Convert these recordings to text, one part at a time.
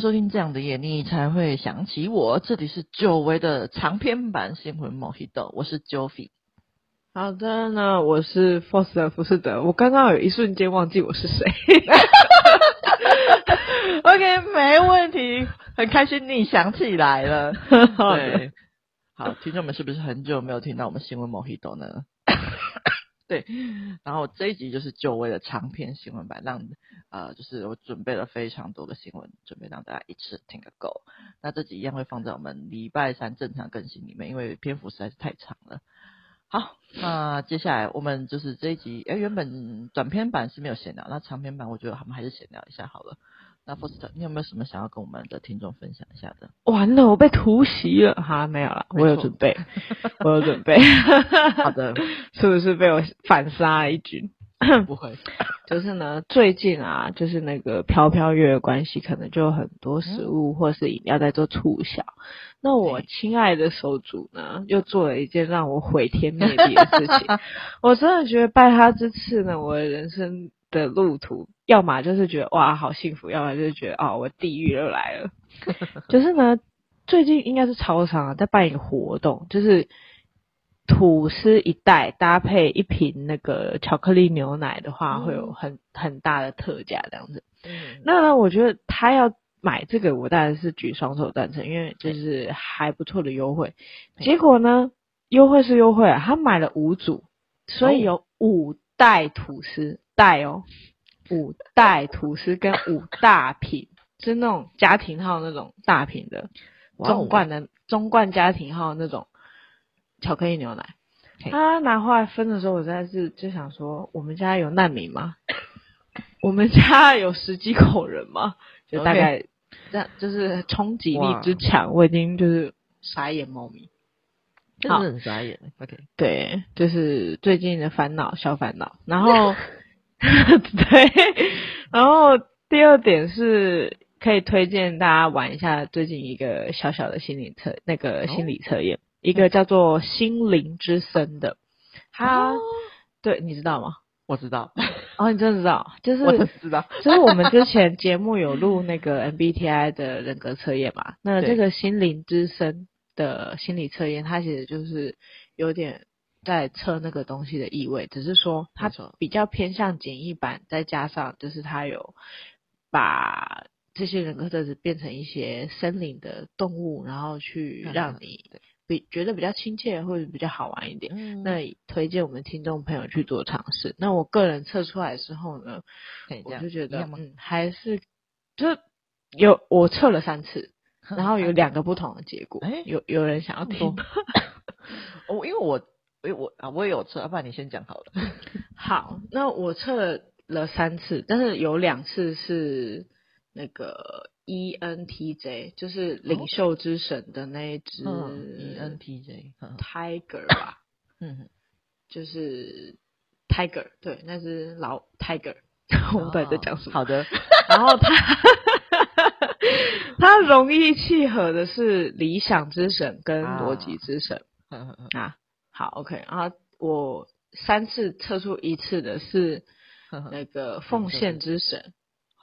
收听这样的夜，你才会想起我。这里是久违的长篇版新闻 Mojito，我是 Joffy。好的，那我是 Foster 福士德。我刚刚有一瞬间忘记我是谁。OK，没问题，很开心你想起来了。对，好，听众们是不是很久没有听到我们新闻 Mojito 呢？对，然后这一集就是久违的长篇新闻版，让呃，就是我准备了非常多的新闻，准备让大家一次听个够。那这集一样会放在我们礼拜三正常更新里面，因为篇幅实在是太长了。好，那接下来我们就是这一集，哎，原本短篇版是没有闲聊，那长篇版我觉得我们还是闲聊一下好了。那 Foster，你有没有什么想要跟我们的听众分享一下的？完了，我被突袭了哈，没有了，我有准备，我有准备。好的，是不是被我反杀了一军？不会，就是呢，最近啊，就是那个飘飘月的关系，可能就有很多食物或是饮料在做促销。嗯、那我亲爱的手足呢，又做了一件让我毁天灭地的事情。我真的觉得拜他之赐呢，我的人生的路途。要么就是觉得哇好幸福，要么就是觉得哦我地狱又来了。就是呢，最近应该是超商啊，在办一个活动，就是吐司一袋搭配一瓶那个巧克力牛奶的话，嗯、会有很很大的特价这样子。嗯、那呢，我觉得他要买这个，我当然是举双手赞成，因为就是还不错的优惠。嗯、结果呢，优惠是优惠啊，他买了五组，所以有五袋吐司 袋哦。五袋吐司跟五大瓶，就 是那种家庭号那种大瓶的，中罐的中罐家庭号那种巧克力牛奶。他拿回来分的时候，我实在是就想说，我们家有难民吗？我们家有十几口人吗？就大概这样，就是冲击力之强，我已经就是傻眼猫咪，真的很傻眼。OK，对，就是最近的烦恼，小烦恼，然后。对，然后第二点是可以推荐大家玩一下最近一个小小的心理测那个心理测验，哦、一个叫做心灵之森的，他，哦、对，你知道吗？我知道，哦，你真的知道，就是我知道，就是我们之前节目有录那个 MBTI 的人格测验嘛，那这个心灵之森的心理测验，它其实就是有点。在测那个东西的意味，只是说它比较偏向简易版，再加上就是它有把这些人格特质变成一些森林的动物，然后去让你比觉得比较亲切或者比较好玩一点。嗯、那推荐我们听众朋友去做尝试。那我个人测出来的时候呢，我就觉得嗯还是就是有我测了三次，然后有两个不同的结果。欸、有有人想要听？我，因为我。哎，我啊，我也有测，要不然你先讲好了。好，那我测了三次，但是有两次是那个 ENTJ，就是领袖之神的那一只 ENTJ Tiger 吧，嗯，就是 Tiger，对，那只老 Tiger，我们到底在讲什么？好的，然后他他容易契合的是理想之神跟逻辑之神啊。好，OK，然后我三次测出一次的是那个奉献之神，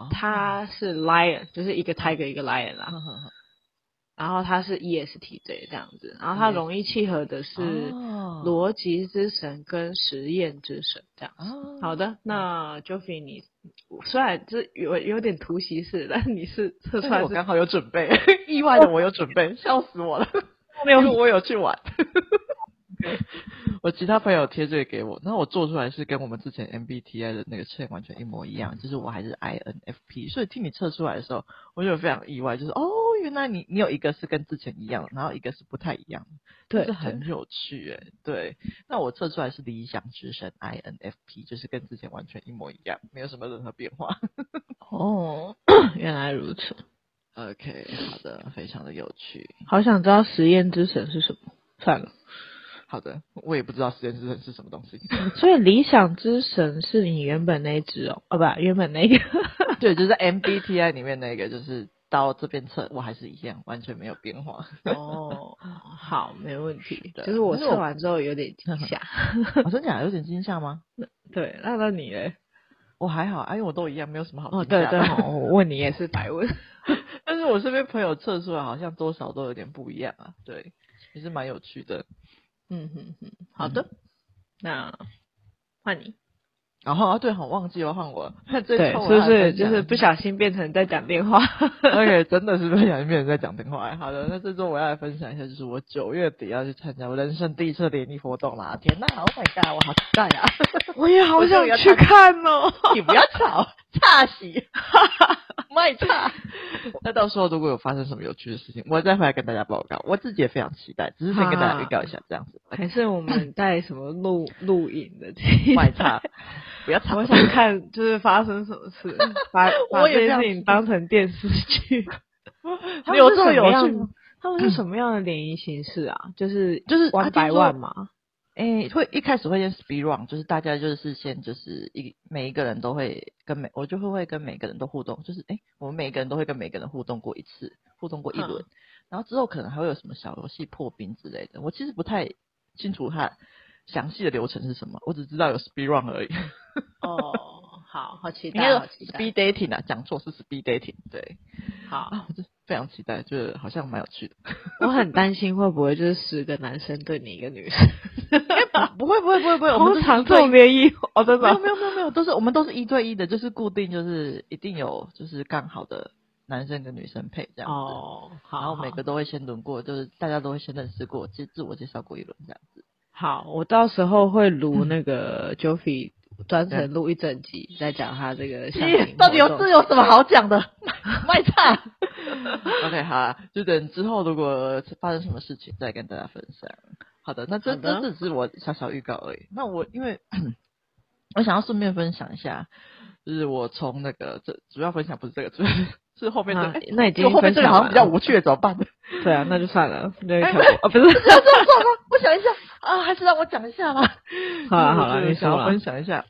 他是 lion，就是一个 tiger 一个 lion 啦，然后他是 ESTJ 这样子，然后他容易契合的是逻辑之神跟实验之神这样。好的，那 Joffy 你虽然这有有点突袭式，但是你是测出来我刚好有准备，意外的我有准备，笑死我了，没有我有去玩。我其他朋友贴这个给我，那我做出来是跟我们之前 MBTI 的那个测完全一模一样，就是我还是 INFP，所以听你测出来的时候，我就非常意外，就是哦，原来你你有一个是跟之前一样，然后一个是不太一样，对，是很有趣诶。对，那我测出来是理想之神 INFP，就是跟之前完全一模一样，没有什么任何变化。哦，原来如此。OK，好的，非常的有趣。好想知道实验之神是什么？算了。好的，我也不知道实验之神是什么东西。所以理想之神是你原本那一只哦，哦不，原本那个，对，就是 MBTI 里面那个，就是到这边测我还是一样，完全没有变化。哦，好，没问题。就是我测完之后有点惊吓，我真假有点惊吓吗？对，那那你嘞？我还好，因为我都一样，没有什么好。哦，对对，我问你也是白问。但但是我身边朋友测出来好像多少都有点不一样啊，对，也是蛮有趣的。嗯哼哼，好的，嗯、那换你。然后啊，对，好忘记了换我。对，是不是就是不小心变成在讲电话？OK，真的是不小心变成在讲电话。好的，那这周我要来分享一下，就是我九月底要去参加我人生第一次联谊活动啦！天呐，Oh my god，我好期待啊！我也好想去看哦。你不要吵，差喜，卖差。那到时候如果有发生什么有趣的事情，我再回来跟大家报告。我自己也非常期待，只是先跟大家预告一下这样子。还是我们带什么录录影的？卖岔。不要吵！我想看，就是发生什么事，把把这件事情当成电视剧。有这么有趣？他们是什么样的联谊形式啊？就是就是玩百万嘛？诶，会一开始会先 speed run，就是大家就是先就是一每一个人都会跟每我就会会跟每个人都互动，就是诶，我们每个人都会跟每个人互动过一次，互动过一轮，然后之后可能还会有什么小游戏破冰之类的。我其实不太清楚它详细的流程是什么，我只知道有 speed run 而已。哦，好好期待，好期待，speed dating 啊，讲错是 speed dating，对，好。啊，我就非常期待，就是好像蛮有趣的。我很担心会不会就是十个男生对你一个女生，不会不会不会不会，我们常做联谊哦，真的。没有没有没有，都是我们都是一对一的，就是固定就是一定有就是刚好的男生跟女生配这样子。哦，好，然后每个都会先轮过，就是大家都会先认识过，自自我介绍过一轮这样子。好，我到时候会录那个 Joffy。专程录一整集再讲他这个相亲，到底有这有什么好讲的？卖菜。OK，好啊，就等之后如果发生什么事情再跟大家分享。好的，那这这只是我小小预告而已。那我因为 我想要顺便分享一下，就是我从那个这主要分享不是这个，主要是是后面的。啊、那已经后面这个好像比较无趣，怎么办？对啊，那就算了。对，啊，不是，这样算吗？我想一下。啊，还是让我讲一下吧。好了好了，你想要分享一下，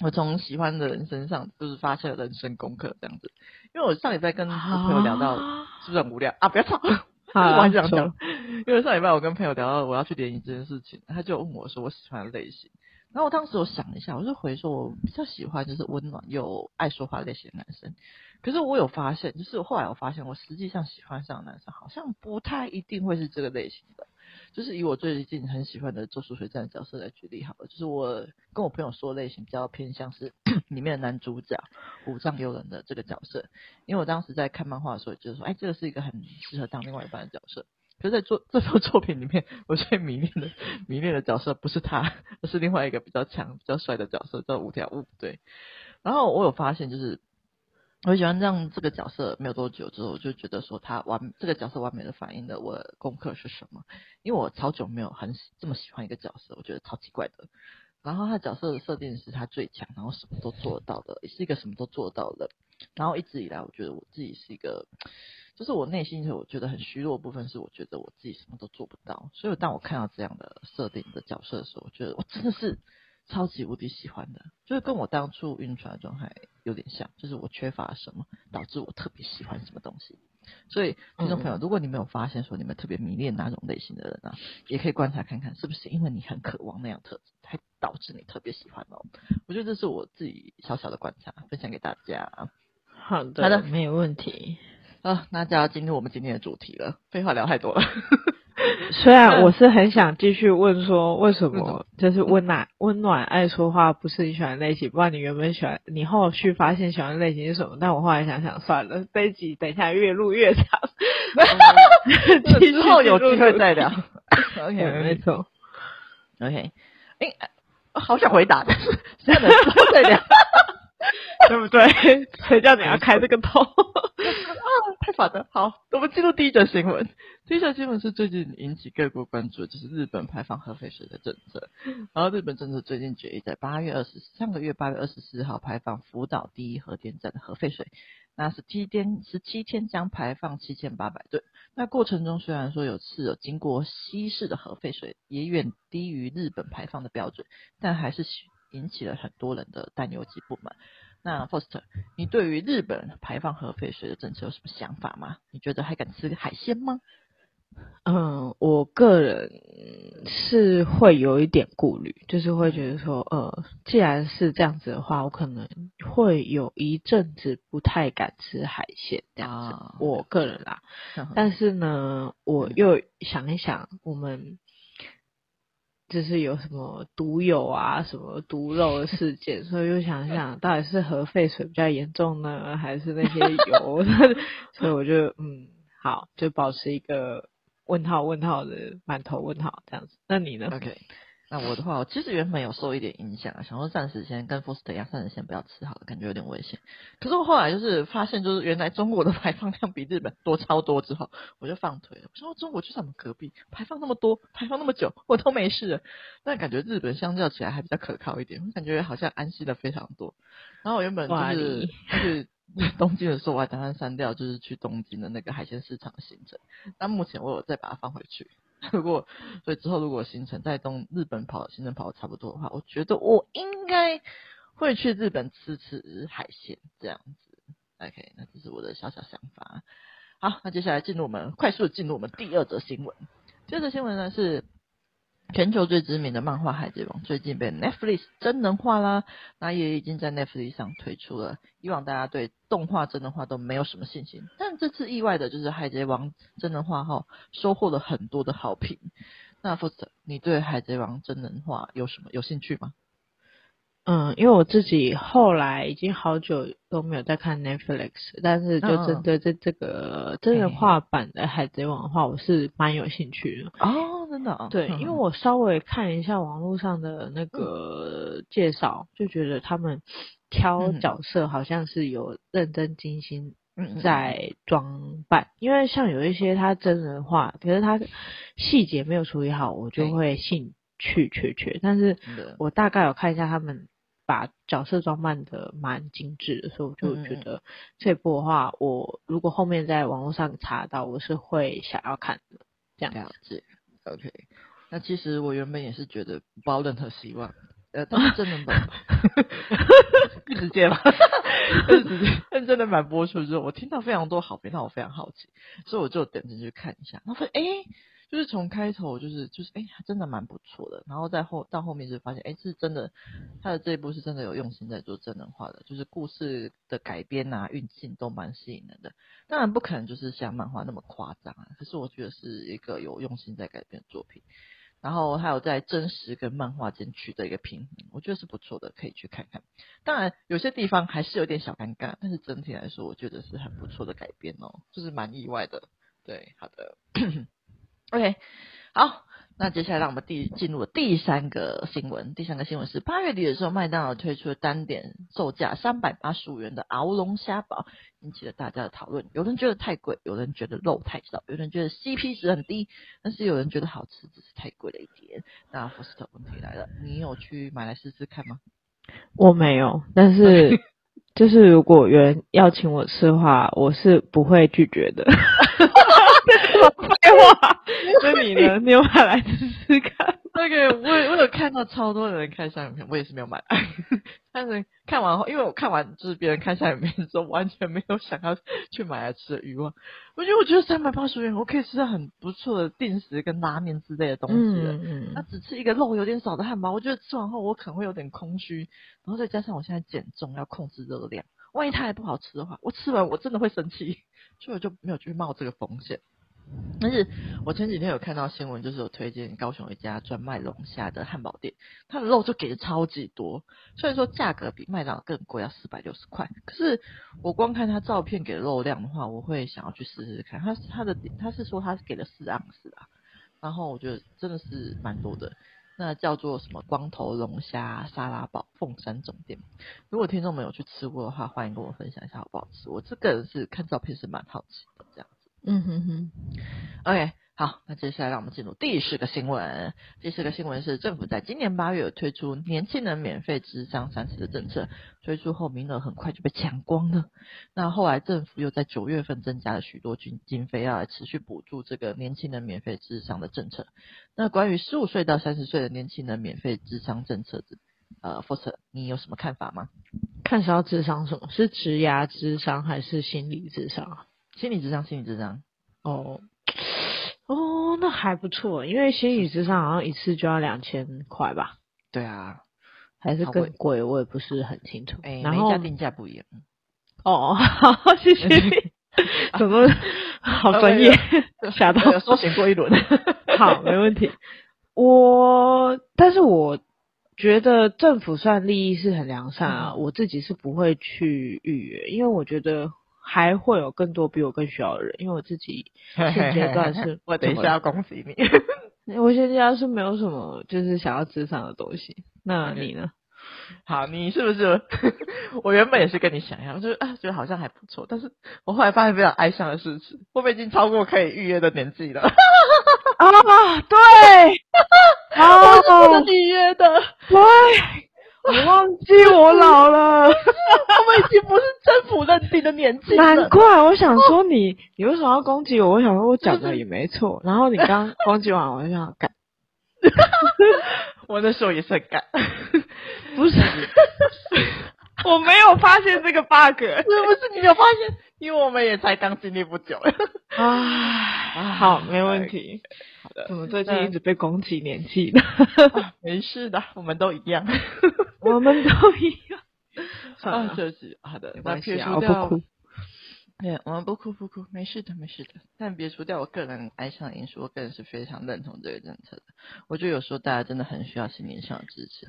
我从喜欢的人身上就是发现了人生功课这样子。因为我上礼拜跟朋友聊到，是不是很无聊啊？不要吵，我还想讲。因为上礼拜我跟朋友聊到我要去联谊这件事情，他就问我说我喜欢的类型。然后我当时我想了一下，我就回说我比较喜欢就是温暖又爱说话类型的男生。可是我有发现，就是后来我发现我实际上喜欢上的男生好像不太一定会是这个类型的。就是以我最近很喜欢的《咒术回战》角色来举例好了，就是我跟我朋友说类型比较偏向是 里面的男主角五藏悠人的这个角色，因为我当时在看漫画的时候就是说，哎，这个是一个很适合当另外一半的角色。可是在做这部作品里面，我最迷恋的迷恋的角色不是他，而是另外一个比较强、比较帅的角色，叫五条悟。对，然后我有发现就是。我喜欢这样这个角色没有多久之后，我就觉得说他完这个角色完美的反映了我功课是什么，因为我超久没有很这么喜欢一个角色，我觉得超奇怪的。然后他角色的设定是他最强，然后什么都做得到的，也是一个什么都做到的。然后一直以来，我觉得我自己是一个，就是我内心我觉得很虚弱的部分，是我觉得我自己什么都做不到。所以当我看到这样的设定的角色的时候，我觉得我真的是。超级无敌喜欢的，就是跟我当初晕船的状态有点像，就是我缺乏什么，导致我特别喜欢什么东西。所以听众朋友，如果你没有发现说你们特别迷恋哪种类型的人啊，也可以观察看看，是不是因为你很渴望那样特质，才导致你特别喜欢哦。我觉得这是我自己小小的观察，分享给大家。好的，好的，没有问题。啊，那就要进入我们今天的主题了。废话聊太多了。虽然我是很想继续问说，为什么就是温暖温暖爱说话不是你喜欢的类型？不然你原本喜欢，你后续发现喜欢的类型是什么？但我后来想想算了，这一集等一下越录越长，之后有机会再聊。OK，没错。OK，哎，好想回答，现在能再聊。对不对？谁叫你要开这个头？啊，太烦了。好，我们进入第一则新闻。第一则新闻是最近引起各国关注的，就是日本排放核废水的政策。然后日本政策最近决议在八月二十上个月八月二十四号排放福岛第一核电站的核废水，那十七天十七天将排放七千八百吨。那过程中虽然说有次有经过稀释的核废水，也远低于日本排放的标准，但还是引起了很多人的担忧及不满。那 Foster，你对于日本排放核废水的政策有什么想法吗？你觉得还敢吃海鲜吗？嗯，我个人是会有一点顾虑，就是会觉得说，呃，既然是这样子的话，我可能会有一阵子不太敢吃海鲜这样子。啊、我个人啦，但是呢，我又想一想，我们就是有什么毒友啊，什么毒肉的事件，所以又想一想，到底是核废水比较严重呢，还是那些油？所以我就嗯，好，就保持一个。问号问号的满头问号这样子，那你呢？OK，那我的话，我其实原本有受一点影响啊，想说暂时先跟 Foster 一样，暂时先不要吃好了，感觉有点危险。可是我后来就是发现，就是原来中国的排放量比日本多超多之后，我就放腿了。我说中国就在我们隔壁，排放那么多，排放那么久，我都没事了。但感觉日本相较起来还比较可靠一点，我感觉好像安息的非常多。然后我原本就是就是。东京的时候我还打算删掉，就是去东京的那个海鲜市场的行程。但目前我有再把它放回去。如果所以之后如果行程在东日本跑，行程跑的差不多的话，我觉得我应该会去日本吃吃海鲜这样子。OK，那这是我的小小想法。好，那接下来进入我们快速进入我们第二则新闻。第二则新闻呢是。全球最知名的漫画《海贼王》最近被 Netflix 真人化啦，那也已经在 Netflix 上推出了。以往大家对动画真人化都没有什么信心，但这次意外的就是《海贼王》真人化后收获了很多的好评。那 Foster，你对《海贼王》真人化有什么有兴趣吗？嗯，因为我自己后来已经好久都没有在看 Netflix，但是就针对这这个真人化版的《海贼王》的话，我是蛮有兴趣的。哦，真的？对，因为我稍微看一下网络上的那个介绍，就觉得他们挑角色好像是有认真精心在装扮，因为像有一些他真人化，可是他细节没有处理好，我就会兴趣缺缺。但是我大概有看一下他们。把角色装扮的蛮精致的，所以我就觉得这部的话，我如果后面在网络上查到，我是会想要看的。这样子，OK。那其实我原本也是觉得不抱任何希望，呃，但是真人版，直接吧，直接，但真人版播出之后，我听到非常多好评，让我非常好奇，所以我就点进去看一下，然后发现，哎。就是从开头就是就是哎，真的蛮不错的，然后在后到后面就发现哎，是真的，他的这一部是真的有用心在做真人化的，就是故事的改编啊、运镜都蛮吸引人的。当然不可能就是像漫画那么夸张啊，可是我觉得是一个有用心在改编的作品。然后还有在真实跟漫画间取得一个平衡，我觉得是不错的，可以去看看。当然有些地方还是有点小尴尬，但是整体来说，我觉得是很不错的改编哦，就是蛮意外的。对，好的。OK，好，那接下来让我们第进入了第三个新闻。第三个新闻是八月底的时候，麦当劳推出了单点售价三百八十五元的鳌龙虾堡，引起了大家的讨论。有人觉得太贵，有人觉得肉太少，有人觉得 CP 值很低，但是有人觉得好吃，只是太贵了一点。那 Foster 问题来了，你有去买来试试看吗？我没有，但是 就是如果有人要请我吃的话，我是不会拒绝的。废话，那你呢？你有买来试试看？那个我我有看到超多人看下影片，我也是没有买。但是看完后，因为我看完就是别人看下影片的时候，完全没有想要去买来吃的欲望。我觉得我觉得三百八十元，我可以吃到很不错的定食跟拉面之类的东西了。嗯嗯。那只吃一个肉有点少的汉堡，我觉得吃完后我可能会有点空虚。然后再加上我现在减重要控制热量，万一它还不好吃的话，我吃完我真的会生气，所以我就没有去冒这个风险。但是我前几天有看到新闻，就是有推荐高雄一家专卖龙虾的汉堡店，它的肉就给的超级多，虽然说价格比麦当劳更贵，要四百六十块，可是我光看他照片给的肉量的话，我会想要去试试看。他他的他是说他是给了四盎司啊，然后我觉得真的是蛮多的。那叫做什么光头龙虾沙拉堡凤山总店，如果听众们有去吃过的话，欢迎跟我分享一下好不好吃。我这个人是看照片是蛮好奇的，这样。嗯哼哼，OK，好，那接下来让我们进入第四个新闻。第四个新闻是政府在今年八月推出年轻人免费智商三次的政策，推出后名额很快就被抢光了。那后来政府又在九月份增加了许多经经费，要来持续补助这个年轻人免费智商的政策。那关于十五岁到三十岁的年轻人免费智商政策，呃，Foster，你有什么看法吗？看是要智商什么？是职涯智商还是心理智商啊？心理咨商，心理咨商。哦，哦，那还不错，因为心理咨商好像一次就要两千块吧？对啊，还是更贵，我也不是很清楚。哎，然后每家定价不一样。哦，好，谢谢你。怎么好专业？吓到，搜寻过一轮。好，没问题。我，但是我觉得政府算利益是很良善啊，嗯、我自己是不会去预约，因为我觉得还会有更多比我更需要的人，因为我自己现阶段是，我等一下要恭喜你，我现阶段是没有什么就是想要咨商的东西，那你呢？好，你是不是？我原本也是跟你想一样，就是啊，觉得好像还不错，但是我后来发现非常哀伤的事情，我们已经超过可以预约的年纪了。啊，对，啊，我是预约的，对，我忘记我老了，我们已经不是政府认定的年纪了。难怪，我想说你，你为什么要攻击我？我想说我讲的也没错，然后你刚 攻击完，我就想干。我那时候也是很干，不是，我没有发现这个 bug，是不是你有发现？因为我们也才刚经历不久。啊，好，没问题。怎么最近一直被攻击年纪呢？没事的，我们都一样，我们都一样。算了，就是好的，没关系啊，我不哭。对，我们不哭不哭，没事的没事的。但别除掉我个人哀伤的因素，我个人是非常认同这个政策的。我觉得有时候大家真的很需要心灵上的支持，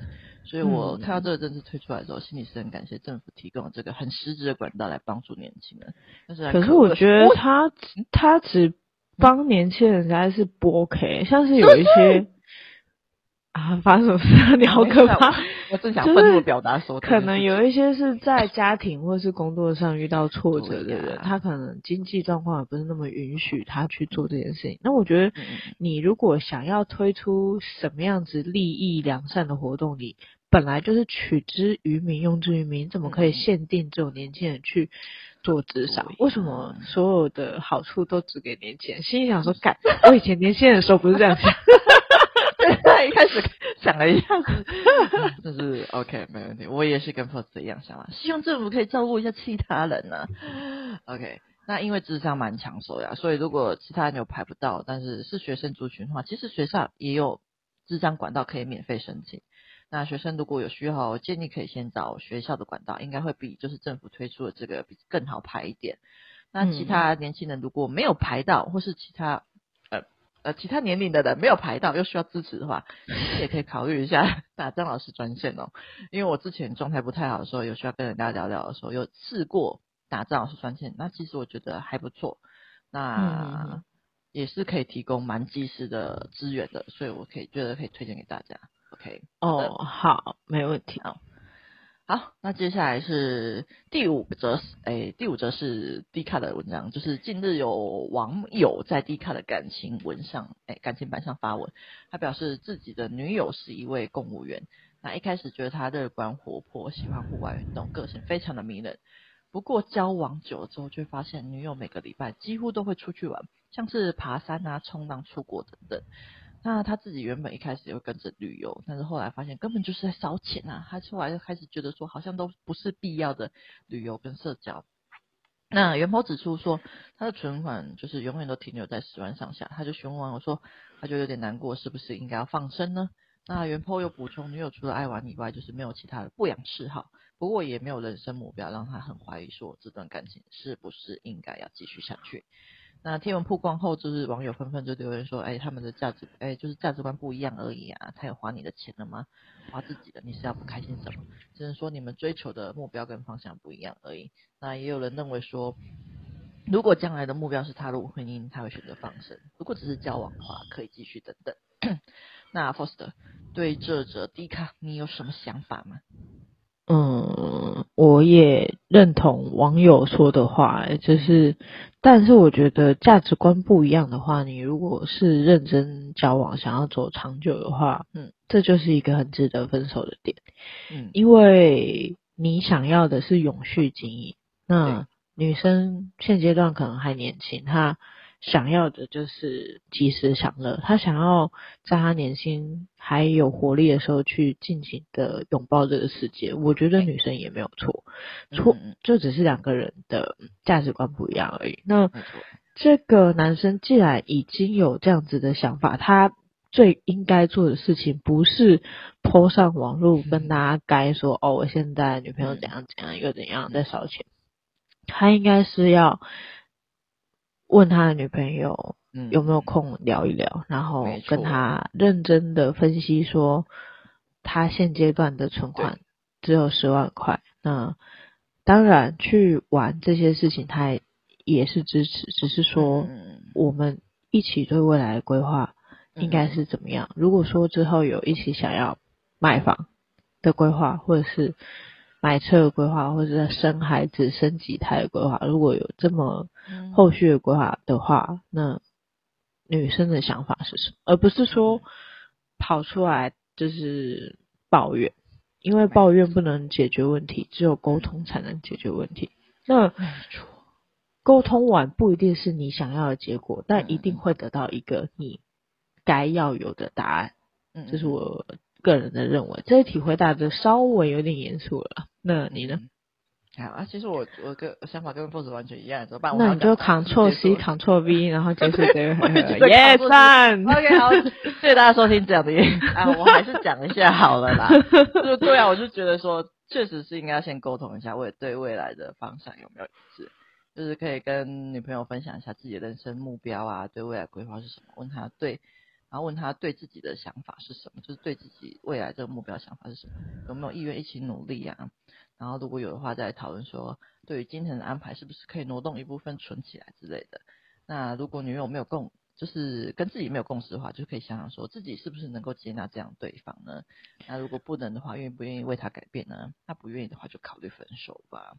所以我看到这个政策推出来的时候，心里是很感谢政府提供这个很实质的管道来帮助年轻人。但是，可是我觉得他他只帮年轻人，还是不 OK，像是有一些。啊，发生什么事？你好可怕！我正想愤怒表达说，可能有一些是在家庭或是工作上遇到挫折的人，他可能经济状况也不是那么允许他去做这件事情。那我觉得，你如果想要推出什么样子利益良善的活动，你本来就是取之于民，用之于民，怎么可以限定只有年轻人去做咨商？为什么所有的好处都只给年轻人？心里想说，干，我以前年轻人的时候不是这样想。他一开始想了一下子，就是 OK，没问题。我也是跟 Post 一样想啊，希望政府可以照顾一下其他人呢、啊。OK，那因为智商蛮抢手呀，所以如果其他人有排不到，但是是学生族群的话，其实学校也有智商管道可以免费申请。那学生如果有需要，我建议可以先找学校的管道，应该会比就是政府推出的这个比更好排一点。那其他年轻人如果没有排到，或是其他。呃呃，其他年龄的人没有排到又需要支持的话，也可以考虑一下 打张老师专线哦。因为我之前状态不太好的时候，有需要跟人家聊聊的时候，有试过打张老师专线，那其实我觉得还不错，那也是可以提供蛮及时的资源的，所以我可以觉得可以推荐给大家。OK，哦，好，没问题。好，那接下来是第五则，诶，第五则是 D 卡的文章，就是近日有网友在 D 卡的感情文上，诶，感情版上发文，他表示自己的女友是一位公务员，那一开始觉得他乐观活泼，喜欢户外运动，个性非常的迷人，不过交往久了之后，却发现女友每个礼拜几乎都会出去玩，像是爬山啊、冲浪、出国等等。那他自己原本一开始也会跟着旅游，但是后来发现根本就是在烧钱啊！他后来就开始觉得说，好像都不是必要的旅游跟社交。那原 po 指出说，他的存款就是永远都停留在十万上下，他就询问我说，他就有点难过，是不是应该要放生呢？那原 po 又补充，女友除了爱玩以外，就是没有其他的不良嗜好，不过也没有人生目标，让他很怀疑说，这段感情是不是应该要继续下去。那天文曝光后，就是网友纷纷就留言说：“哎，他们的价值，哎，就是价值观不一样而已啊！他有花你的钱了吗？花自己的，你是要不开心什么？只能说你们追求的目标跟方向不一样而已。”那也有人认为说，如果将来的目标是踏入婚姻，他会选择放生；如果只是交往的话，可以继续等等。那 Foster 对这则 D 卡，你有什么想法吗？嗯，我也认同网友说的话，就是，但是我觉得价值观不一样的话，你如果是认真交往，想要走长久的话，嗯，这就是一个很值得分手的点，嗯，因为你想要的是永续经营，那女生现阶段可能还年轻，她。想要的就是及时享乐，他想要在他年轻还有活力的时候去尽情的拥抱这个世界。我觉得女生也没有错，错就只是两个人的价值观不一样而已。那这个男生既然已经有这样子的想法，他最应该做的事情不是 po 上网络跟大家该说哦，我现在女朋友怎样怎样又怎样在烧钱，他应该是要问他的女朋友有没有空聊一聊，然后跟他认真的分析说他现阶段的存款只有十万块，那。当然，去玩这些事情，他也是支持。只是说，我们一起对未来的规划应该是怎么样？如果说之后有一起想要买房的规划，或者是买车的规划，或者是生孩子、生几胎的规划，如果有这么后续的规划的话，那女生的想法是什么？而不是说跑出来就是抱怨。因为抱怨不能解决问题，只有沟通才能解决问题。那沟通完不一定是你想要的结果，但一定会得到一个你该要有的答案。嗯，这是我个人的认为。这一题回答的稍微有点严肃了。那你呢？好啊，其实我我跟想法跟 Boss 完全一样，怎么办？那你就 Ctrl C Ctrl V，然后结束这个。Yes, son. OK，好，谢谢大家收听这样的音啊，我还是讲一下好了啦。就对啊，我就觉得说，确实是应该先沟通一下，为对未来的方向有没有一致，就是可以跟女朋友分享一下自己的人生目标啊，对未来规划是什么，问她对，然后问他对自己的想法是什么，就是对自己未来这个目标想法是什么，有没有意愿一起努力啊？然后如果有的话，再讨论说，对于金钱的安排是不是可以挪动一部分存起来之类的。那如果女友没有共，就是跟自己没有共识的话，就可以想想说自己是不是能够接纳这样对方呢？那如果不能的话，愿不愿意为他改变呢？那不愿意的话，就考虑分手吧。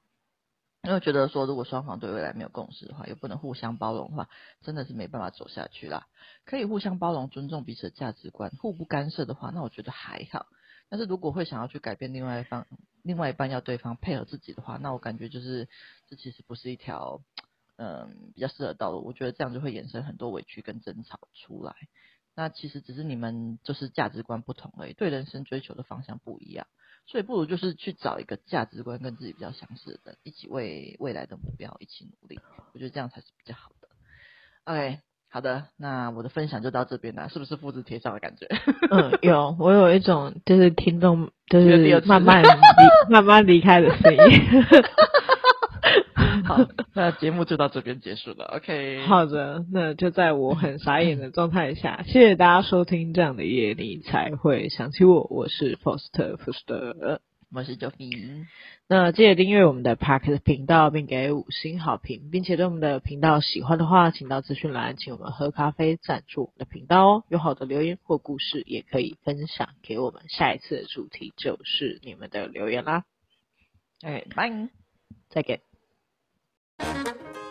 因为觉得说，如果双方对未来没有共识的话，又不能互相包容的话，真的是没办法走下去啦。可以互相包容、尊重彼此的价值观，互不干涉的话，那我觉得还好。但是如果会想要去改变另外一方，另外一半要对方配合自己的话，那我感觉就是这其实不是一条嗯比较适合道路。我觉得这样就会衍生很多委屈跟争吵出来。那其实只是你们就是价值观不同而已，对人生追求的方向不一样，所以不如就是去找一个价值观跟自己比较相似的人，一起为未来的目标一起努力。我觉得这样才是比较好的。OK。好的，那我的分享就到这边了，是不是复制贴上的感觉？嗯，有，我有一种就是听众就是慢慢离 慢慢离开的声音。好，那节目就到这边结束了。OK，好的，那就在我很傻眼的状态下，谢谢大家收听这样的夜，你才会想起我。我是 Foster Foster。我是 Joey，那记得订阅我们的 Podcast 频道，并给五星好评，并且对我们的频道喜欢的话，请到资讯栏请我们喝咖啡赞助我们的频道哦。有好的留言或故事，也可以分享给我们。下一次的主题就是你们的留言啦。哎，拜，再见。Thank you.